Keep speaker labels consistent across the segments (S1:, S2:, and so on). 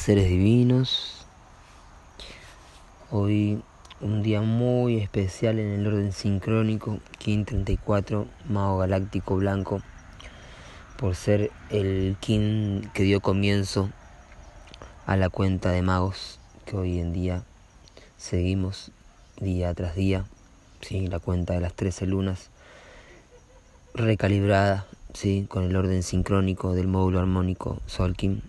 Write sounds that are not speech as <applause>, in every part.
S1: seres divinos. Hoy un día muy especial en el orden sincrónico, Kin 34, Mago Galáctico Blanco, por ser el Kin que dio comienzo a la cuenta de magos que hoy en día seguimos día tras día, ¿sí? la cuenta de las 13 lunas, recalibrada ¿sí? con el orden sincrónico del módulo armónico Solkin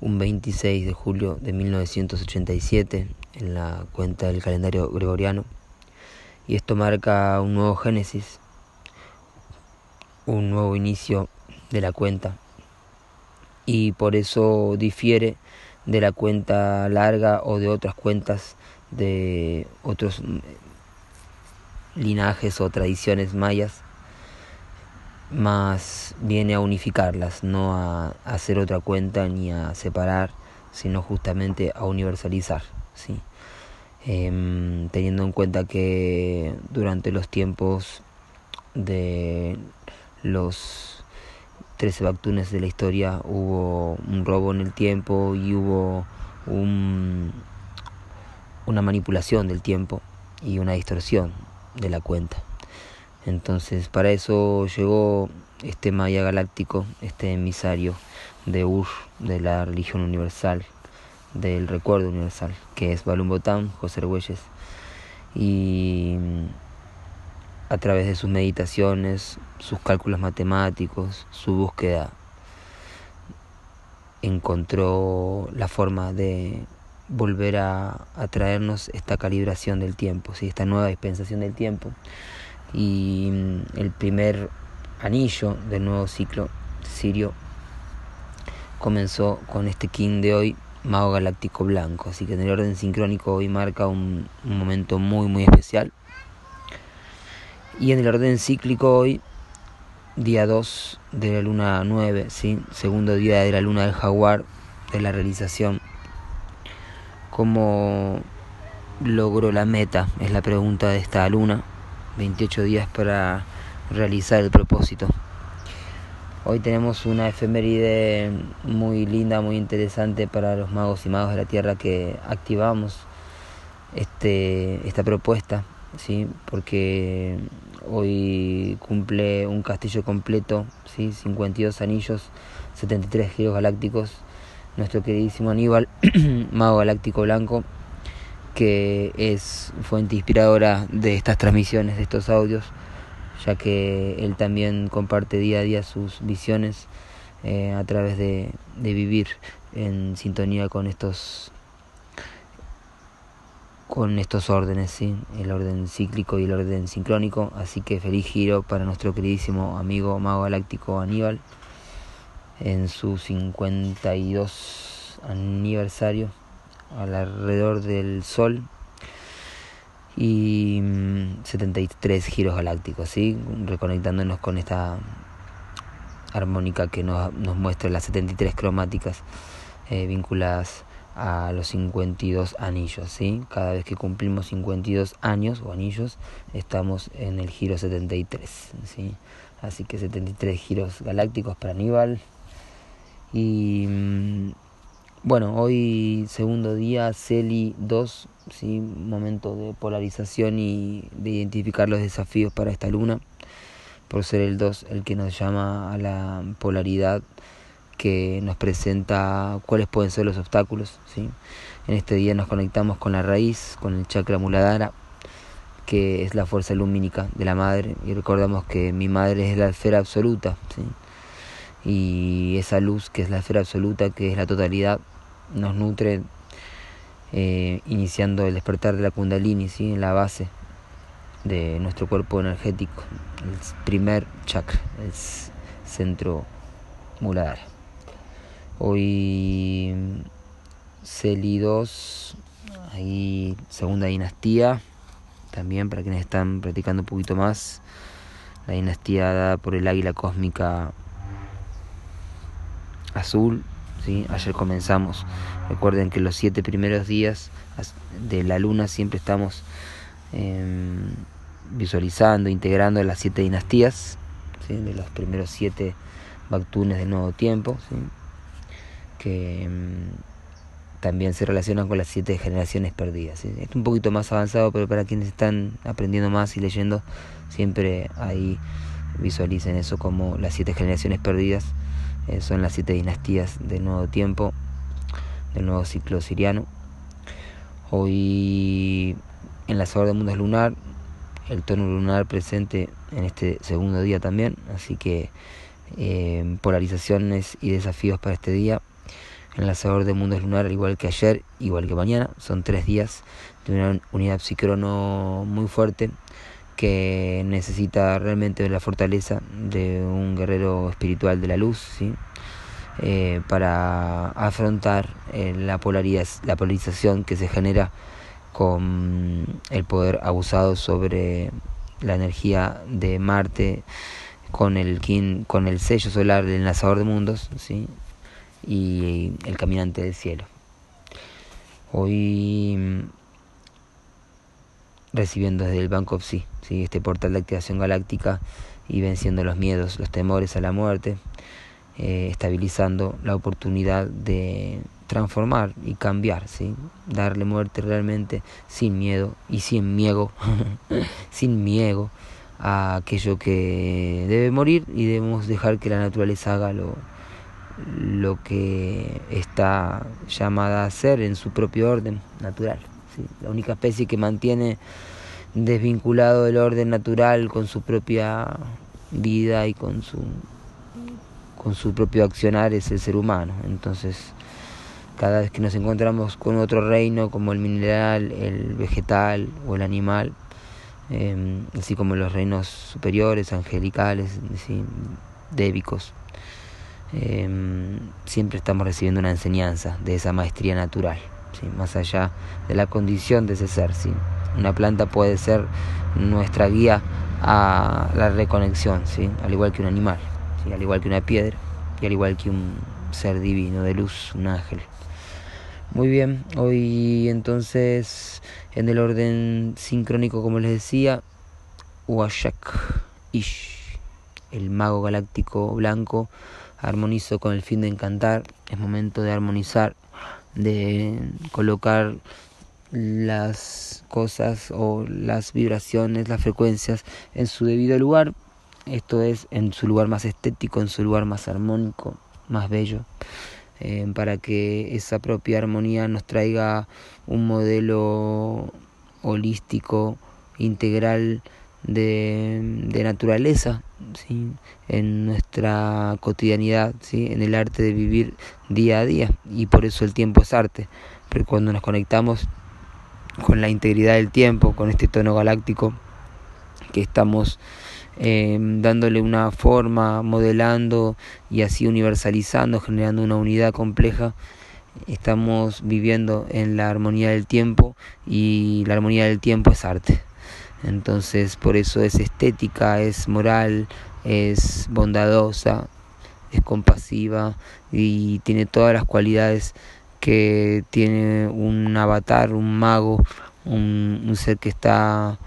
S1: un 26 de julio de 1987 en la cuenta del calendario gregoriano. Y esto marca un nuevo génesis, un nuevo inicio de la cuenta. Y por eso difiere de la cuenta larga o de otras cuentas de otros linajes o tradiciones mayas más viene a unificarlas, no a, hacer otra cuenta ni a separar, sino justamente a universalizar, ¿sí? Em, teniendo en cuenta que durante los tiempos de los 13 Bactunes de la historia hubo un robo en el tiempo y hubo un, una manipulación del tiempo y una distorsión de la cuenta. Entonces para eso llegó este Maya Galáctico, este emisario de Ur, de la religión universal, del recuerdo universal, que es Balum Botán, José Argüelles. Y mm, a través de sus meditaciones, sus cálculos matemáticos, su búsqueda, encontró la forma de volver a, traernos esta calibración del tiempo, ¿sí? esta nueva dispensación del tiempo y mm, el primer anillo del nuevo ciclo sirio comenzó con este king de hoy, Mago Galáctico Blanco. Así que en el orden sincrónico hoy marca un, momento muy muy especial. Y en el orden cíclico hoy, día 2 de la luna 9, ¿sí? segundo día de la luna del jaguar, de la realización. ¿Cómo logró la meta? Es la pregunta de esta luna. 28 días para realizar el propósito. Hoy tenemos una efeméride muy linda, muy interesante para los magos y magos de la tierra que activamos este, esta propuesta, ¿sí? porque hoy cumple un castillo completo, ¿sí? 52 anillos, 73 giros galácticos, nuestro queridísimo Aníbal, <clears throat> mago galáctico blanco que es fuente inspiradora de estas transmisiones, de estos audios, ya que él también comparte día a día sus visiones eh, a través de, vivir en sintonía con estos con estos órdenes, el orden cíclico y el orden sincrónico. Así que feliz giro para nuestro queridísimo amigo Mago Galáctico Aníbal en su 52 aniversario alrededor del Sol y 73 mm, giros galácticos, ¿sí? reconectándonos con esta armónica que nos, nos muestra las 73 cromáticas eh, vinculadas a los 52 anillos. ¿sí? Cada vez que cumplimos 52 años o anillos, estamos en el giro 73. ¿sí? Así que 73 giros galácticos para Aníbal. Y mm, bueno, hoy segundo día, CELI 2, ¿sí? momento de polarización y de identificar los desafíos para esta luna, por ser el 2 el que nos llama a la polaridad que nos presenta cuáles pueden ser los obstáculos. ¿sí? En este día nos conectamos con la raíz, con el chakra muladhara, que es la fuerza lumínica de la madre, y recordamos que mi madre es la esfera absoluta, ¿sí? y esa luz que es la esfera absoluta, que es la totalidad, nos nutre eh, iniciando el despertar de la kundalini, ¿sí? en la base de nuestro cuerpo energético, el primer chakra, el centro muladhara. Hoy Celi 2, ahí segunda dinastía, también para quienes están practicando un poquito más, la dinastía dada por el águila cósmica azul, Ayer comenzamos. Recuerden que los siete primeros días de la luna siempre estamos em, visualizando, integrando las siete dinastías, de los primeros siete Bactunes del nuevo tiempo. que mm, también se relacionan con las siete generaciones perdidas. Es un poquito más avanzado, pero para quienes están aprendiendo más y leyendo, siempre ahí visualicen eso como las siete generaciones perdidas. Eh, son las siete dinastías del nuevo tiempo, del nuevo ciclo siriano. Hoy en la de mundos lunar, el tono lunar presente en este segundo día también, así que eh, polarizaciones y desafíos para este día. En la de mundos lunar, igual que ayer, igual que mañana, son tres días de una unidad psicrono muy fuerte que necesita realmente la fortaleza de un guerrero espiritual de la luz, ¿sí? Eh, para afrontar eh, la, polaridad, la polarización que se genera con el poder abusado sobre la energía de Marte con el con el sello solar del enlazador de mundos ¿sí? y el caminante del cielo. Hoy recibiendo desde el Banco of ¿sí? este portal de activación galáctica y venciendo los miedos, los temores a la muerte, eh, estabilizando la oportunidad de transformar y cambiar, ¿sí? darle muerte realmente sin miedo y sin miedo, <laughs> sin miedo a aquello que debe morir y debemos dejar que la naturaleza haga lo, lo que está llamada a hacer en su propio orden natural. La única especie que mantiene desvinculado el orden natural con su propia vida y con su, con su propio accionar es el ser humano. Entonces, cada vez que nos encontramos con otro reino como el mineral, el vegetal o el animal, em, así como los reinos superiores, angelicales, débicos, em, siempre estamos recibiendo una enseñanza de esa maestría natural más allá de la condición de ese ser. ¿sí? Una planta puede ser nuestra guía a la reconexión, ¿sí? al igual que un animal, ¿sí? al igual que una piedra y al igual que un ser divino de luz, un ángel. Muy bien, hoy entonces en el orden sincrónico, como les decía, Uashak Ish, el mago galáctico blanco, armonizo con el fin de encantar, es momento de armonizar de colocar las cosas o las vibraciones, las frecuencias en su debido lugar, esto es en su lugar más estético, en su lugar más armónico, más bello, eh, para que esa propia armonía nos traiga un modelo holístico, integral de, de naturaleza ¿sí? en nuestra cotidianidad, ¿sí? en el arte de vivir día a día. Y por eso el tiempo es arte. Pero cuando nos conectamos con la integridad del tiempo, con este tono galáctico que estamos eh, dándole una forma, modelando y así universalizando, generando una unidad compleja, estamos viviendo en la armonía del tiempo y la armonía del tiempo es arte. Entonces por eso es estética, es moral, es bondadosa, es compasiva y tiene todas las cualidades que tiene un avatar, un mago, un, ser que está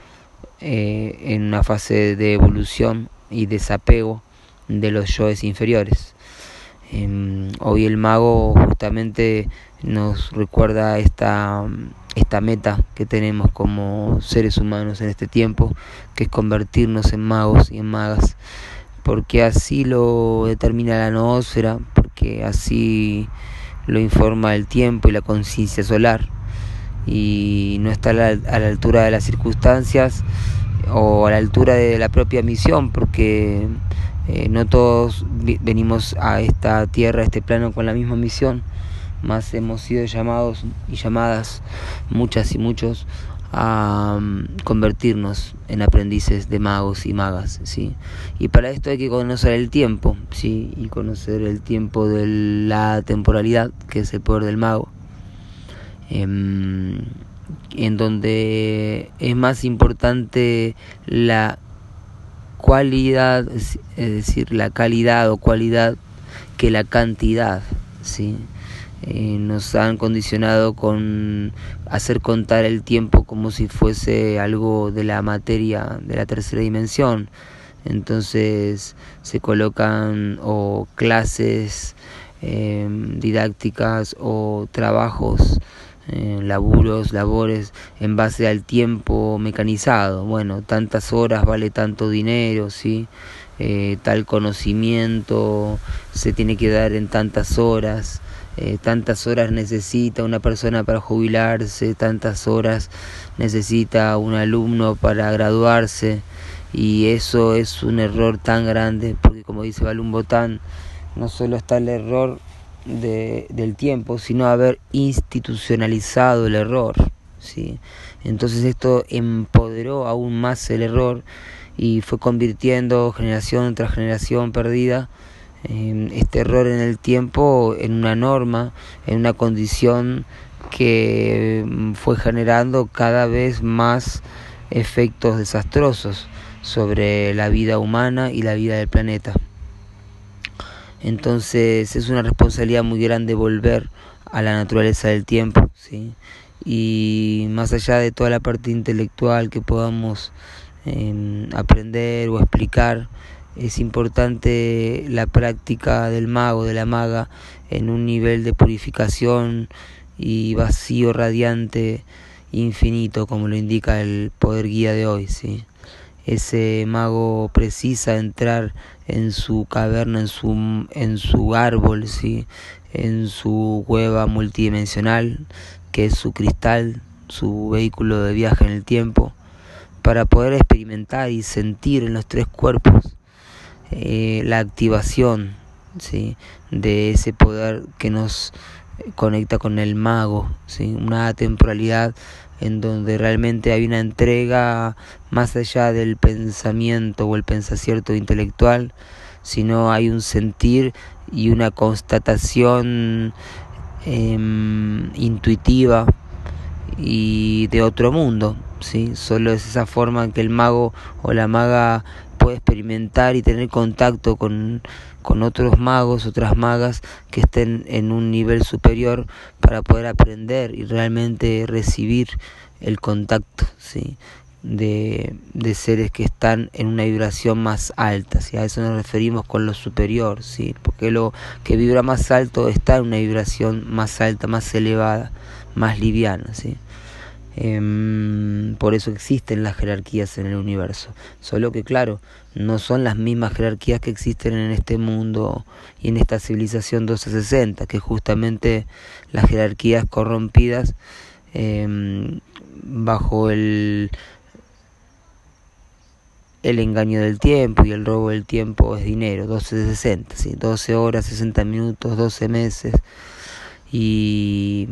S1: eh, en una fase de evolución y desapego de los yoes inferiores. Em, hoy el mago justamente nos recuerda esta esta meta que tenemos como seres humanos en este tiempo, que es convertirnos en magos y en magas, porque así lo determina la noósfera, porque así lo informa el tiempo y la conciencia solar, y no está a la, altura de las circunstancias o a la altura de la propia misión, porque eh, no todos venimos a esta tierra, a este plano con la misma misión más hemos sido llamados y llamadas muchas y muchos a mm, convertirnos en aprendices de magos y magas, ¿sí? Y para esto hay que conocer el tiempo, ¿sí? Y conocer el tiempo de la temporalidad, que es el poder del mago, em, en donde es más importante la cualidad, es decir, la calidad o cualidad que la cantidad, ¿sí? Eh, nos han condicionado con hacer contar el tiempo como si fuese algo de la materia de la tercera dimensión. Entonces se colocan o clases em, didácticas o trabajos, eh, laburos, labores en base al tiempo mecanizado. Bueno, tantas horas vale tanto dinero, ¿sí? Eh, tal conocimiento se tiene que dar en tantas horas. Eh, tantas horas necesita una persona para jubilarse, tantas horas necesita un alumno para graduarse y eso es un error tan grande porque como dice Balún Botán, no solo está el error de, del tiempo, sino haber institucionalizado el error. ¿sí? Entonces esto empoderó aún más el error y fue convirtiendo generación tras generación perdida este error en el tiempo en una norma, en una condición que mm, fue generando cada vez más efectos desastrosos sobre la vida humana y la vida del planeta. Entonces es una responsabilidad muy grande volver a la naturaleza del tiempo, ¿sí? y más allá de toda la parte intelectual que podamos em, aprender o explicar, es importante la práctica del mago, de la maga, en un nivel de purificación y vacío radiante infinito, como lo indica el poder guía de hoy. ¿sí? Ese mago precisa entrar en su caverna, en su, en su árbol, ¿sí? en su cueva multidimensional, que es su cristal, su vehículo de viaje en el tiempo, para poder experimentar y sentir en los tres cuerpos eh, la activación ¿sí? de ese poder que nos conecta con el mago, ¿sí? una temporalidad en donde realmente hay una entrega más allá del pensamiento o el pensacierto intelectual, sino hay un sentir y una constatación em, intuitiva y de otro mundo, ¿sí? Solo es esa forma en que el mago o la maga puede experimentar y tener contacto con, con otros magos, otras magas que estén en un nivel superior para poder aprender y realmente recibir el contacto ¿sí? de, de seres que están en una vibración más alta. ¿sí? A eso nos referimos con lo superior, ¿sí? porque lo que vibra más alto está en una vibración más alta, más elevada, más liviana. ¿sí? Em, por eso existen las jerarquías en el universo. Solo que, claro, no son las mismas jerarquías que existen en este mundo y en esta civilización 1260, que justamente las jerarquías corrompidas em, bajo el, el engaño del tiempo y el robo del tiempo es dinero, 1260, ¿sí? 12 horas, 60 minutos, 12 meses y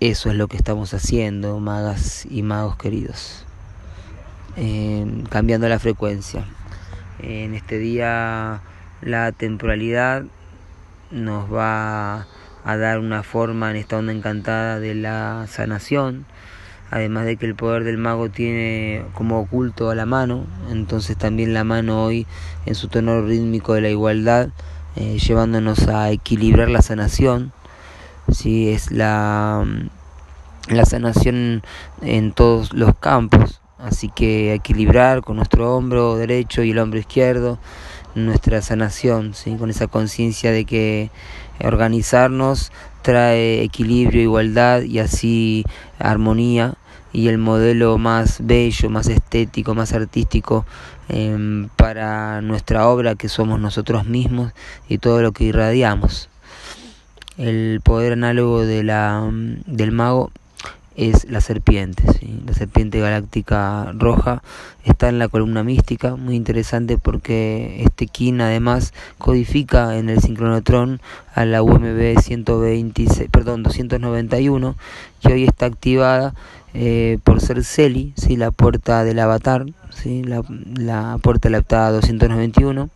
S1: eso es lo que estamos haciendo, magas y magos queridos. cambiando la frecuencia. En este día la temporalidad nos va a dar una forma en esta onda encantada de la sanación, además de que el poder del mago tiene como oculto a la mano, entonces también la mano hoy en su tono rítmico de la igualdad, eh, llevándonos a equilibrar la sanación, ¿sí? es la, la sanación en todos los campos. Así que equilibrar con nuestro hombro derecho y el hombro izquierdo nuestra sanación, ¿sí? con esa conciencia de que organizarnos trae equilibrio, igualdad y así armonía y el modelo más bello, más estético, más artístico em, para nuestra obra que somos nosotros mismos y todo lo que irradiamos el poder análogo de la, del mago es la serpiente, ¿sí? la serpiente galáctica roja está en la columna mística, muy interesante porque este kin además codifica en el sincronotrón a la UMB 126, perdón, 291 que hoy está activada eh, por ser Celi, ¿sí? la puerta del avatar, ¿sí? la, la puerta de la 291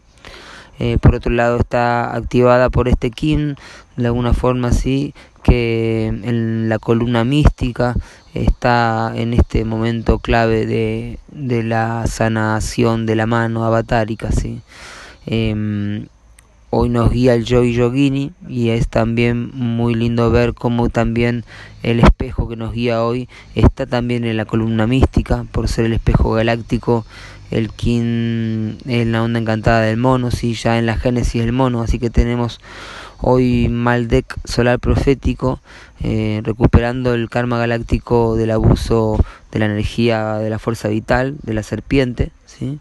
S1: eh, por otro lado está activada por este Kim, de alguna forma así, que en la columna mística está en este momento clave de, de la sanación de la mano avatárica, ¿sí? Em, hoy nos guía el Yogi Yogini y es también muy lindo ver cómo también el espejo que nos guía hoy está también en la columna mística por ser el espejo galáctico el kin es la onda encantada del mono, ¿sí? ya en la génesis del mono, así que tenemos hoy Maldek solar profético, eh, recuperando el karma galáctico del abuso de la energía de la fuerza vital de la serpiente, ¿sí?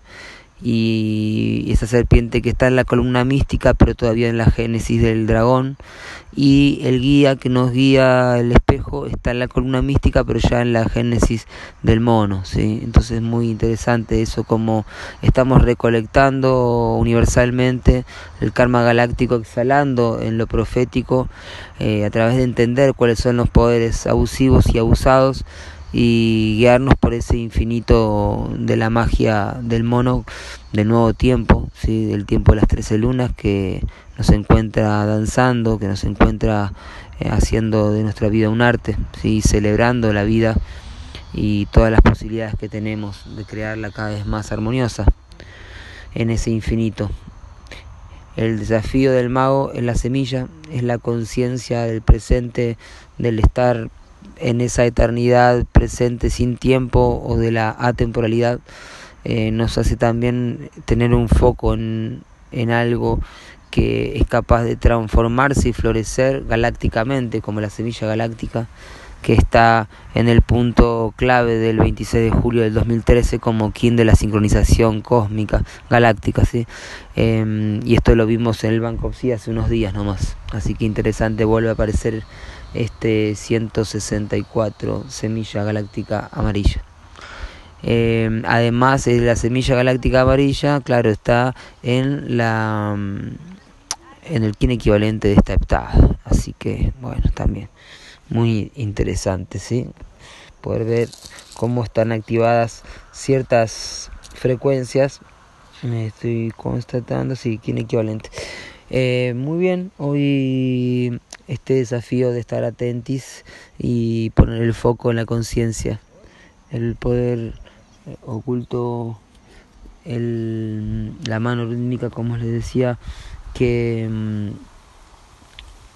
S1: Y esa serpiente que está en la columna mística pero todavía en la génesis del dragón y el guía que nos guía el espejo está en la columna mística pero ya en la génesis del mono ¿sí? entonces es muy interesante eso como estamos recolectando universalmente el karma galáctico exhalando en lo profético eh, a través de entender cuáles son los poderes abusivos y abusados y guiarnos por ese infinito de la magia del mono del nuevo tiempo, ¿sí? del tiempo de las trece lunas que nos encuentra danzando, que nos encuentra eh, haciendo de nuestra vida un arte, ¿sí? celebrando la vida y todas las posibilidades que tenemos de crearla cada vez más armoniosa en ese infinito. El desafío del mago en la semilla es la conciencia del presente, del estar en esa eternidad presente sin tiempo o de la atemporalidad, eh, nos hace también tener un foco en, en algo que es capaz de transformarse y florecer galácticamente, como la semilla galáctica que está en el punto clave del 26 de julio del 2013 como quien de la sincronización cósmica galáctica, ¿sí? Em, y esto lo vimos en el Banco sí hace unos días nomás, así que interesante, vuelve a aparecer este 164 semilla galáctica amarilla. Eh, además de la semilla galáctica amarilla, claro, está en la en el kin equivalente de esta heptada. Así que, bueno, también muy interesante, ¿sí? Poder ver cómo están activadas ciertas frecuencias. Me estoy constatando, sí, kin equivalente. Eh, muy bien, hoy este desafío de estar atentis y poner el foco en la conciencia, el poder eh, oculto, el, la mano rítmica, como les decía, que mm,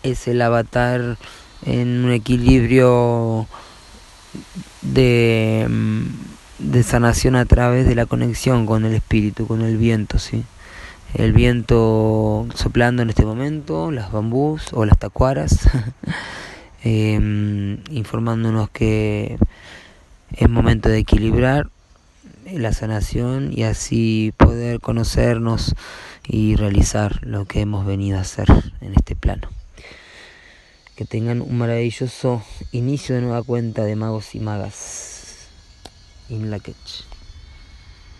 S1: es el avatar en un equilibrio de, mm, de sanación a través de la conexión con el espíritu, con el viento, ¿sí? El viento soplando en este momento, las bambús o las tacuaras, <laughs> em, informándonos que es momento de equilibrar la sanación y así poder conocernos y realizar lo que hemos venido a hacer en este plano. Que tengan un maravilloso inicio de nueva cuenta de magos y magas. In la